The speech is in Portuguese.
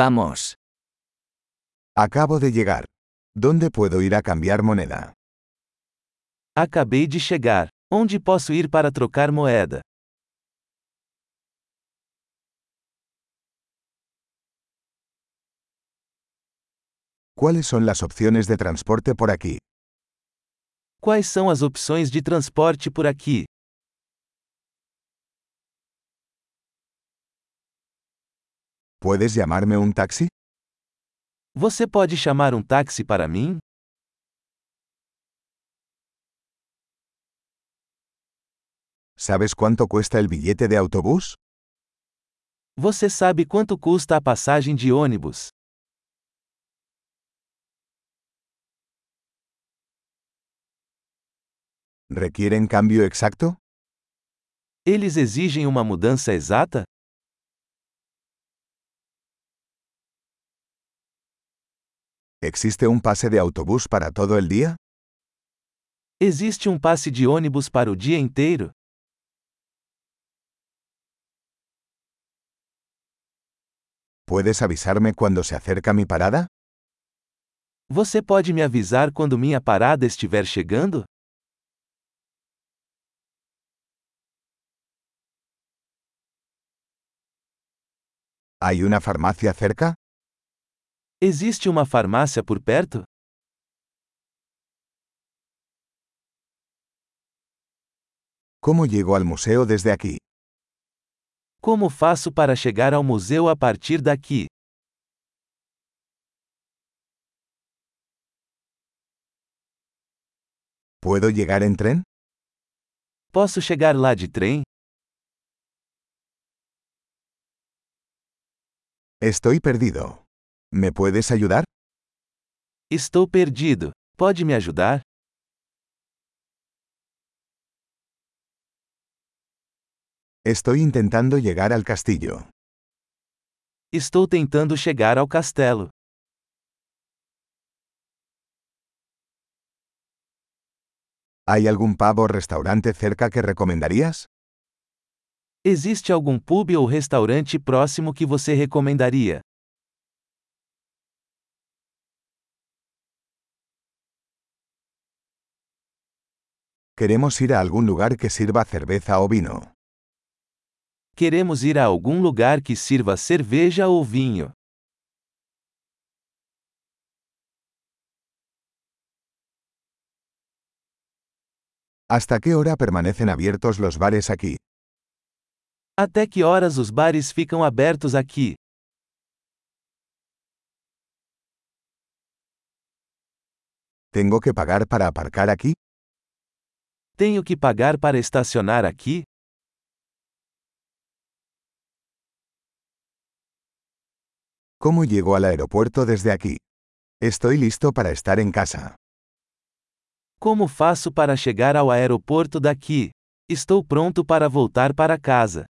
Vamos. Acabo de llegar. ¿Dónde puedo ir a cambiar moneda? Acabei de chegar. Onde posso ir para trocar moeda? ¿Cuáles son las opciones de transporte por aquí? Quais são as opções de transporte por aqui? ¿Puedes llamarme un taxi? Você pode chamar um táxi para mim? ¿Sabes cuánto cuesta el billete de autobús? Você sabe quanto custa a passagem de ônibus? ¿Requieren cambio exacto? Eles exigem uma mudança exata? ¿Existe un pase de autobús para todo el día? Existe um passe de ônibus para o dia inteiro? ¿Puedes avisarme cuando se acerca mi parada? Você pode me avisar quando minha parada estiver chegando? ¿Hay una farmacia cerca? Existe uma farmácia por perto? ¿Cómo llego al museo desde aquí? Como faço para chegar ao museu a partir daqui? ¿Puedo llegar en tren? Posso chegar lá de trem? Estoy perdido. ¿Me puedes ayudar? Estou perdido. Pode me ajudar? Estoy intentando llegar al castillo. Estou tentando chegar ao castelo. ¿Hay algún pub o restaurante cerca que recomendarías? Existe algum pub ou restaurante próximo que você recomendaria? Queremos ir a algún lugar que sirva cerveza o vino. Queremos ir a algum lugar que sirva cerveja ou vinho. ¿Hasta qué hora permanecen abiertos los bares aquí? Até que horas os bares ficam abertos aqui? ¿Tengo que pagar para aparcar aquí? Tenho que pagar para estacionar aqui? ¿Cómo llego al aeropuerto desde aquí? Estoy listo para estar en casa. Como faço para chegar ao aeroporto daqui? Estou pronto para voltar para casa.